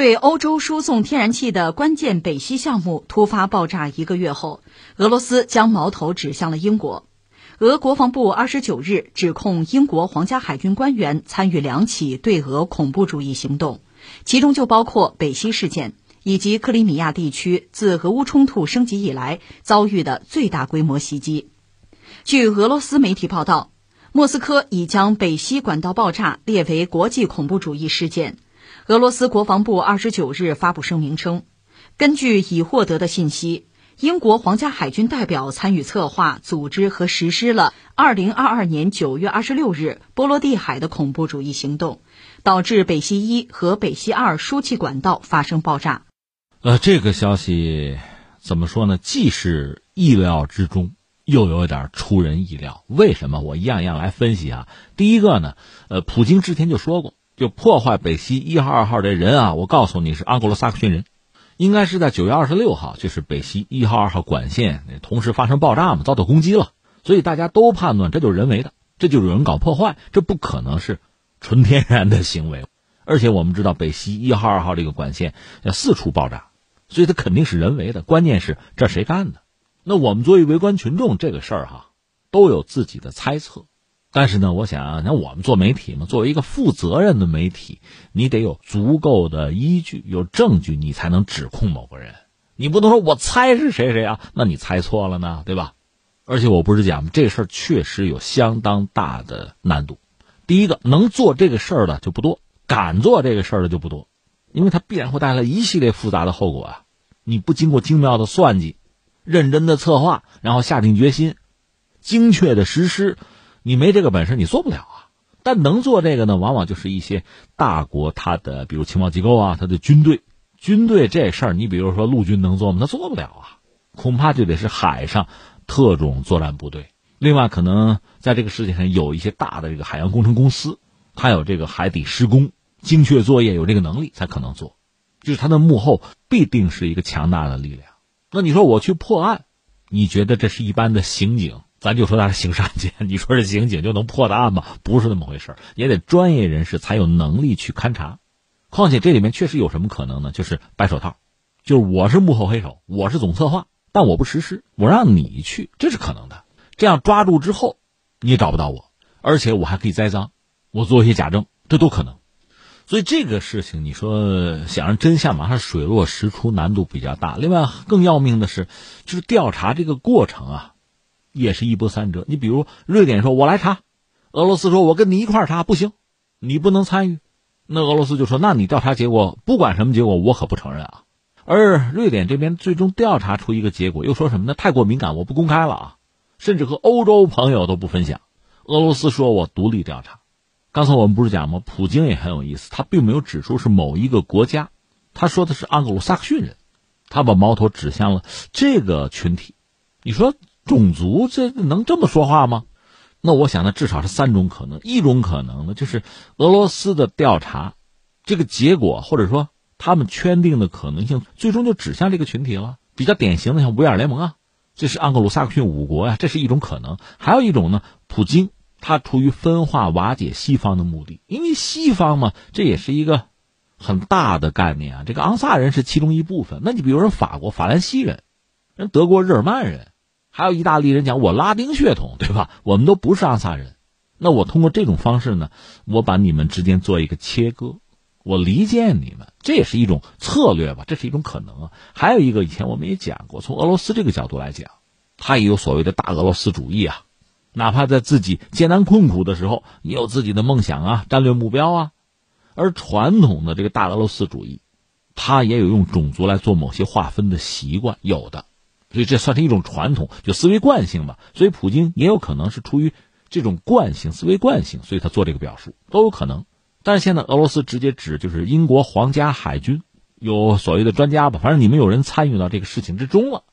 对欧洲输送天然气的关键北溪项目突发爆炸一个月后，俄罗斯将矛头指向了英国。俄国防部二十九日指控英国皇家海军官员参与两起对俄恐怖主义行动，其中就包括北溪事件以及克里米亚地区自俄乌冲突升级以来遭遇的最大规模袭击。据俄罗斯媒体报道，莫斯科已将北溪管道爆炸列为国际恐怖主义事件。俄罗斯国防部二十九日发布声明称，根据已获得的信息。英国皇家海军代表参与策划、组织和实施了2022年9月26日波罗的海的恐怖主义行动，导致北溪一和北溪二输气管道发生爆炸。呃，这个消息怎么说呢？既是意料之中，又有点出人意料。为什么？我一样一样来分析啊。第一个呢，呃，普京之前就说过，就破坏北溪一号、二号这人啊，我告诉你是盎格鲁撒克逊人。应该是在九月二十六号，就是北溪一号、二号管线同时发生爆炸嘛，遭到攻击了，所以大家都判断这就是人为的，这就有人搞破坏，这不可能是纯天然的行为。而且我们知道北溪一号、二号这个管线要四处爆炸，所以它肯定是人为的。关键是这谁干的？那我们作为围观群众，这个事儿哈都有自己的猜测。但是呢，我想，那我们做媒体嘛，作为一个负责任的媒体，你得有足够的依据、有证据，你才能指控某个人。你不能说我猜是谁谁啊，那你猜错了呢，对吧？而且我不是讲这事儿确实有相当大的难度。第一个，能做这个事儿的就不多，敢做这个事儿的就不多，因为它必然会带来一系列复杂的后果啊。你不经过精妙的算计、认真的策划，然后下定决心、精确的实施。你没这个本事，你做不了啊。但能做这个呢，往往就是一些大国，它的比如情报机构啊，它的军队，军队这事儿，你比如说陆军能做吗？他做不了啊，恐怕就得是海上特种作战部队。另外，可能在这个世界上有一些大的这个海洋工程公司，它有这个海底施工精确作业，有这个能力才可能做。就是它的幕后必定是一个强大的力量。那你说我去破案，你觉得这是一般的刑警？咱就说他是刑事案件，你说这刑警就能破的案吗？不是那么回事也得专业人士才有能力去勘查。况且这里面确实有什么可能呢？就是白手套，就是我是幕后黑手，我是总策划，但我不实施，我让你去，这是可能的。这样抓住之后，你也找不到我，而且我还可以栽赃，我做一些假证，这都可能。所以这个事情，你说想让真相马上水落石出，难度比较大。另外，更要命的是，就是调查这个过程啊。也是一波三折。你比如瑞典说“我来查”，俄罗斯说“我跟你一块查”，不行，你不能参与。那俄罗斯就说：“那你调查结果不管什么结果，我可不承认啊。”而瑞典这边最终调查出一个结果，又说什么呢？太过敏感，我不公开了啊，甚至和欧洲朋友都不分享。俄罗斯说我独立调查。刚才我们不是讲吗？普京也很有意思，他并没有指出是某一个国家，他说的是盎格鲁撒克逊人，他把矛头指向了这个群体。你说？种族这能这么说话吗？那我想呢，至少是三种可能。一种可能呢，就是俄罗斯的调查，这个结果或者说他们圈定的可能性，最终就指向这个群体了。比较典型的像维尔联盟啊，这是盎格鲁撒克逊五国呀，这是一种可能。还有一种呢，普京他出于分化瓦解西方的目的，因为西方嘛，这也是一个很大的概念啊。这个昂萨人是其中一部分。那你比如说法国法兰西人，人德国日耳曼人。还有意大利人讲我拉丁血统，对吧？我们都不是阿萨人，那我通过这种方式呢，我把你们之间做一个切割，我离间你们，这也是一种策略吧？这是一种可能啊。还有一个，以前我们也讲过，从俄罗斯这个角度来讲，他也有所谓的大俄罗斯主义啊，哪怕在自己艰难困苦的时候，也有自己的梦想啊、战略目标啊。而传统的这个大俄罗斯主义，他也有用种族来做某些划分的习惯，有的。所以这算是一种传统，就思维惯性吧。所以普京也有可能是出于这种惯性、思维惯性，所以他做这个表述都有可能。但是现在俄罗斯直接指就是英国皇家海军有所谓的专家吧，反正你们有人参与到这个事情之中了，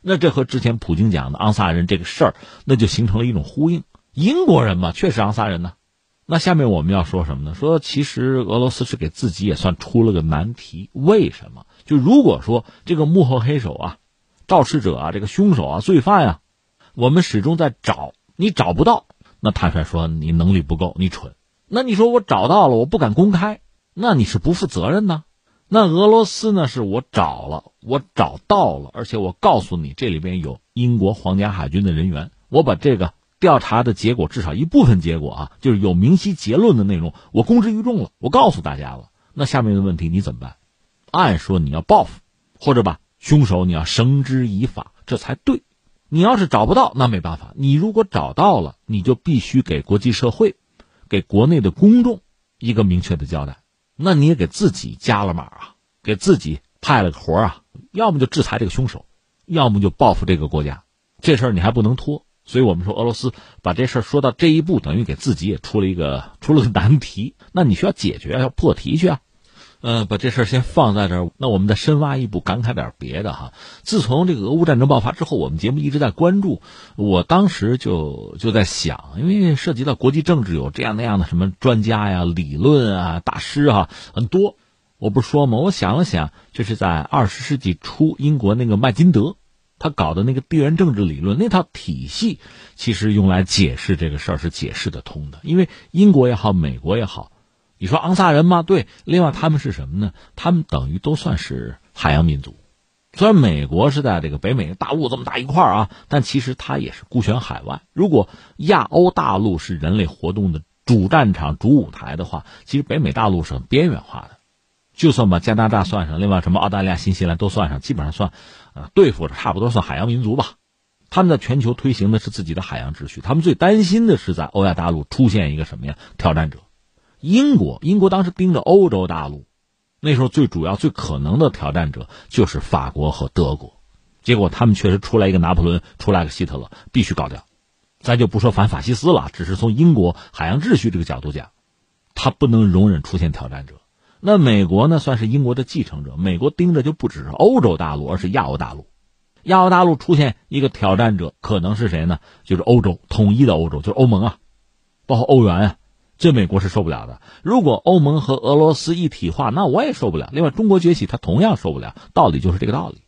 那这和之前普京讲的昂萨人这个事儿，那就形成了一种呼应。英国人嘛，确实昂萨人呢。那下面我们要说什么呢？说其实俄罗斯是给自己也算出了个难题。为什么？就如果说这个幕后黑手啊。肇事者啊，这个凶手啊，罪犯呀，我们始终在找，你找不到，那坦率说你能力不够，你蠢。那你说我找到了，我不敢公开，那你是不负责任呢？那俄罗斯呢？是我找了，我找到了，而且我告诉你，这里边有英国皇家海军的人员。我把这个调查的结果，至少一部分结果啊，就是有明晰结论的内容，我公之于众了，我告诉大家了。那下面的问题你怎么办？按说你要报复，或者把凶手你要绳之以法，这才对。你要是找不到，那没办法。你如果找到了，你就必须给国际社会、给国内的公众一个明确的交代。那你也给自己加了码啊，给自己派了个活啊，要么就制裁这个凶手，要么就报复这个国家。这事儿你还不能拖。所以我们说，俄罗斯把这事儿说到这一步，等于给自己也出了一个出了个难题。那你需要解决，要破题去啊。呃，把这事儿先放在这儿。那我们再深挖一步，感慨点别的哈。自从这个俄乌战争爆发之后，我们节目一直在关注。我当时就就在想，因为涉及到国际政治，有这样那样的什么专家呀、理论啊、大师啊很多。我不是说吗？我想了想，这是在二十世纪初，英国那个麦金德他搞的那个地缘政治理论那套体系，其实用来解释这个事儿是解释得通的。因为英国也好，美国也好。你说昂萨人吗？对，另外他们是什么呢？他们等于都算是海洋民族。虽然美国是在这个北美大陆这么大一块啊，但其实它也是孤悬海外。如果亚欧大陆是人类活动的主战场、主舞台的话，其实北美大陆是很边缘化的。就算把加拿大算上，另外什么澳大利亚、新西兰都算上，基本上算，呃，对付着差不多算海洋民族吧。他们在全球推行的是自己的海洋秩序，他们最担心的是在欧亚大陆出现一个什么呀？挑战者。英国，英国当时盯着欧洲大陆，那时候最主要、最可能的挑战者就是法国和德国。结果他们确实出来一个拿破仑，出来个希特勒，必须搞掉。咱就不说反法西斯了，只是从英国海洋秩序这个角度讲，他不能容忍出现挑战者。那美国呢，算是英国的继承者。美国盯着就不只是欧洲大陆，而是亚欧大陆。亚欧大陆出现一个挑战者，可能是谁呢？就是欧洲统一的欧洲，就是欧盟啊，包括欧元啊。这美国是受不了的。如果欧盟和俄罗斯一体化，那我也受不了。另外，中国崛起，他同样受不了。道理就是这个道理。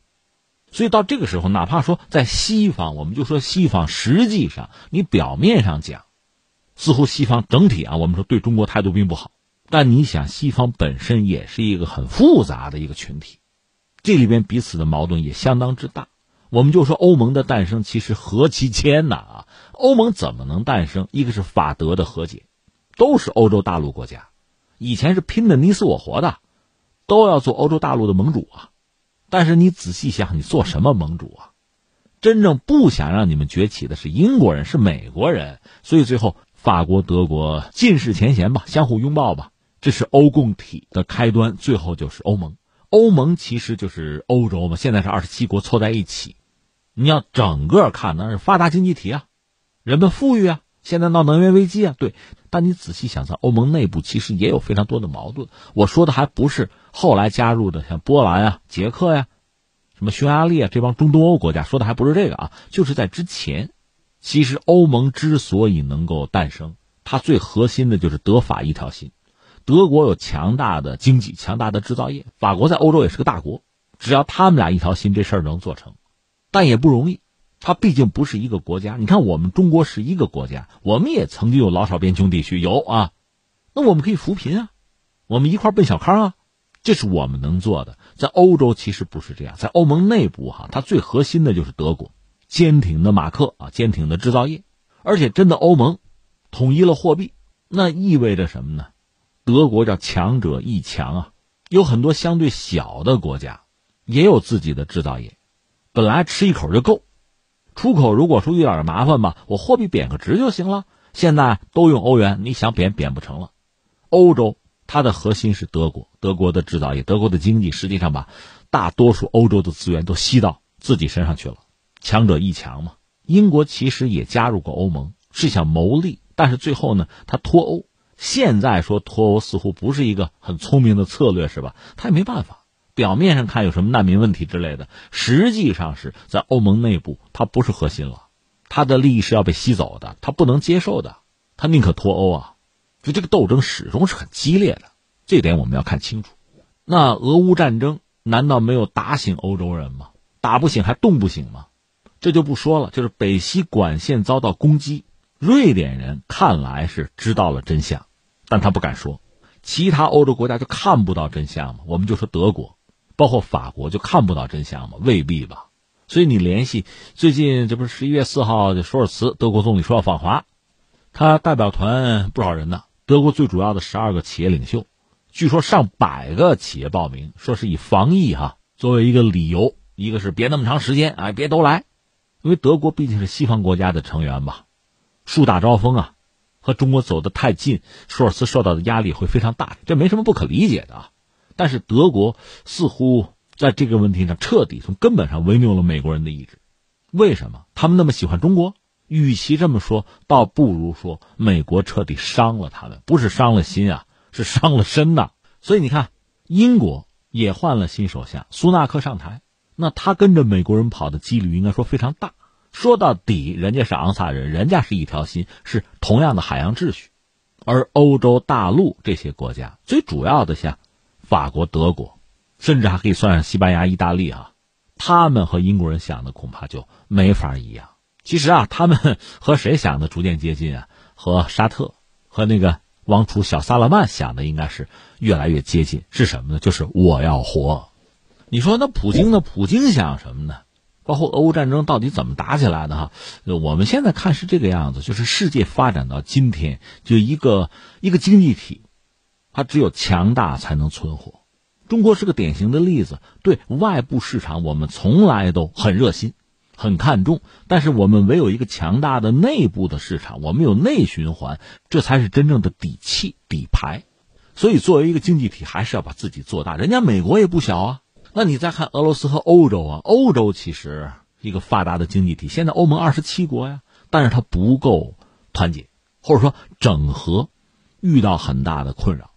所以到这个时候，哪怕说在西方，我们就说西方，实际上你表面上讲，似乎西方整体啊，我们说对中国态度并不好。但你想，西方本身也是一个很复杂的一个群体，这里边彼此的矛盾也相当之大。我们就说欧盟的诞生，其实何其艰难啊！欧盟怎么能诞生？一个是法德的和解。都是欧洲大陆国家，以前是拼的你死我活的，都要做欧洲大陆的盟主啊。但是你仔细想，你做什么盟主啊？真正不想让你们崛起的是英国人，是美国人。所以最后，法国、德国尽释前嫌吧，相互拥抱吧，这是欧共体的开端。最后就是欧盟，欧盟其实就是欧洲嘛。现在是二十七国凑在一起，你要整个看，那是发达经济体啊，人们富裕啊。现在闹能源危机啊，对。但你仔细想，在欧盟内部其实也有非常多的矛盾。我说的还不是后来加入的，像波兰啊、捷克呀、什么匈牙利啊这帮中东欧国家，说的还不是这个啊，就是在之前，其实欧盟之所以能够诞生，它最核心的就是德法一条心。德国有强大的经济、强大的制造业，法国在欧洲也是个大国，只要他们俩一条心，这事儿能做成，但也不容易。它毕竟不是一个国家，你看我们中国是一个国家，我们也曾经有老少边穷地区有啊，那我们可以扶贫啊，我们一块奔小康啊，这是我们能做的。在欧洲其实不是这样，在欧盟内部哈，它最核心的就是德国，坚挺的马克啊，坚挺的制造业，而且真的欧盟统一了货币，那意味着什么呢？德国叫强者易强啊，有很多相对小的国家也有自己的制造业，本来吃一口就够。出口如果说遇点麻烦吧，我货币贬个值就行了。现在都用欧元，你想贬贬不成了。欧洲它的核心是德国，德国的制造业，德国的经济实际上把大多数欧洲的资源都吸到自己身上去了。强者易强嘛。英国其实也加入过欧盟，是想谋利，但是最后呢，他脱欧。现在说脱欧似乎不是一个很聪明的策略，是吧？他也没办法。表面上看有什么难民问题之类的，实际上是在欧盟内部，它不是核心了，它的利益是要被吸走的，它不能接受的，它宁可脱欧啊！就这个斗争始终是很激烈的，这点我们要看清楚。那俄乌战争难道没有打醒欧洲人吗？打不醒还动不醒吗？这就不说了。就是北溪管线遭到攻击，瑞典人看来是知道了真相，但他不敢说。其他欧洲国家就看不到真相吗？我们就说德国，包括法国就看不到真相吗？未必吧。所以你联系最近，这不是十一月四号，这舒尔茨德国总理说要访华，他代表团不少人呢，德国最主要的十二个企业领袖，据说上百个企业报名，说是以防疫哈作为一个理由，一个是别那么长时间，哎，别都来，因为德国毕竟是西方国家的成员吧，树大招风啊，和中国走得太近，舒尔茨受到的压力会非常大，这没什么不可理解的啊，但是德国似乎。在这个问题上，彻底从根本上违拗了美国人的意志。为什么他们那么喜欢中国？与其这么说，倒不如说美国彻底伤了他们，不是伤了心啊，是伤了身呐。所以你看，英国也换了新首相，苏纳克上台，那他跟着美国人跑的几率应该说非常大。说到底，人家是昂萨人，人家是一条心，是同样的海洋秩序。而欧洲大陆这些国家，最主要的像法国、德国。甚至还可以算上西班牙、意大利啊，他们和英国人想的恐怕就没法一样。其实啊，他们和谁想的逐渐接近啊？和沙特、和那个王储小萨勒曼想的应该是越来越接近。是什么呢？就是我要活。你说那普京呢？普京想什么呢？包括俄乌战争到底怎么打起来的哈？我们现在看是这个样子，就是世界发展到今天，就一个一个经济体，它只有强大才能存活。中国是个典型的例子，对外部市场我们从来都很热心、很看重，但是我们唯有一个强大的内部的市场，我们有内循环，这才是真正的底气、底牌。所以，作为一个经济体，还是要把自己做大。人家美国也不小啊，那你再看俄罗斯和欧洲啊，欧洲其实一个发达的经济体，现在欧盟二十七国呀，但是它不够团结，或者说整合，遇到很大的困扰，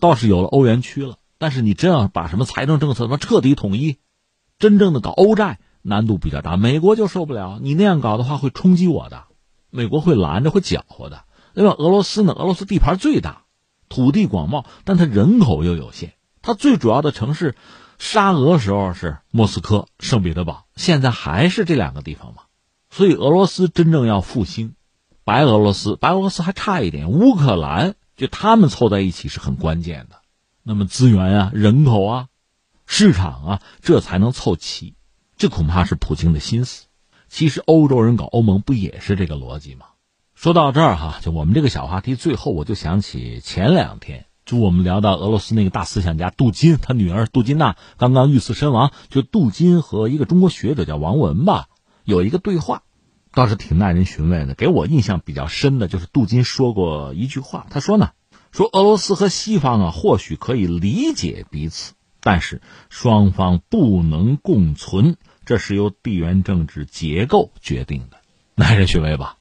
倒是有了欧元区了。但是你真要把什么财政政策什么彻底统一，真正的搞欧债难度比较大。美国就受不了，你那样搞的话会冲击我的，美国会拦着会搅和的。另外，俄罗斯呢？俄罗斯地盘最大，土地广袤，但它人口又有限。它最主要的城市，沙俄时候是莫斯科、圣彼得堡，现在还是这两个地方嘛。所以，俄罗斯真正要复兴，白俄罗斯，白俄罗斯还差一点，乌克兰就他们凑在一起是很关键的。那么资源啊、人口啊、市场啊，这才能凑齐。这恐怕是普京的心思。其实欧洲人搞欧盟不也是这个逻辑吗？说到这儿哈，就我们这个小话题，最后我就想起前两天，就我们聊到俄罗斯那个大思想家杜金，他女儿杜金娜刚刚遇刺身亡。就杜金和一个中国学者叫王文吧，有一个对话，倒是挺耐人寻味的。给我印象比较深的就是杜金说过一句话，他说呢。说俄罗斯和西方啊，或许可以理解彼此，但是双方不能共存，这是由地缘政治结构决定的，耐人寻味吧。